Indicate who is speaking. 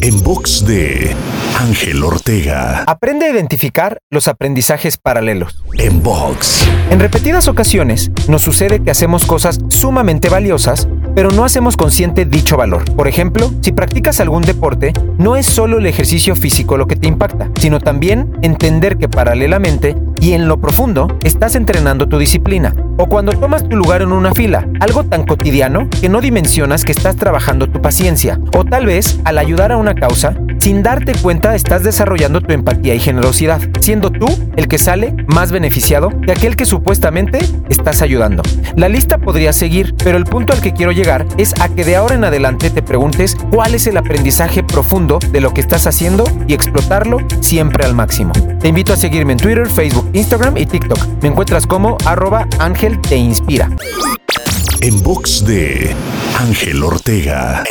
Speaker 1: En box de Ángel Ortega.
Speaker 2: Aprende a identificar los aprendizajes paralelos.
Speaker 1: En box.
Speaker 2: En repetidas ocasiones nos sucede que hacemos cosas sumamente valiosas, pero no hacemos consciente dicho valor. Por ejemplo, si practicas algún deporte, no es solo el ejercicio físico lo que te impacta, sino también entender que paralelamente y en lo profundo estás entrenando tu disciplina. O cuando tomas tu lugar en una fila, algo tan cotidiano que no dimensionas que estás trabajando tu paciencia. O tal vez al ayudar a una causa, sin darte cuenta estás desarrollando tu empatía y generosidad, siendo tú el que sale más beneficiado de aquel que supuestamente estás ayudando. La lista podría seguir, pero el punto al que quiero llegar es a que de ahora en adelante te preguntes cuál es el aprendizaje profundo de lo que estás haciendo y explotarlo siempre al máximo. Te invito a seguirme en Twitter, Facebook, Instagram y TikTok. Me encuentras como arroba Ángel Te Inspira.
Speaker 1: En box de Ángel Ortega.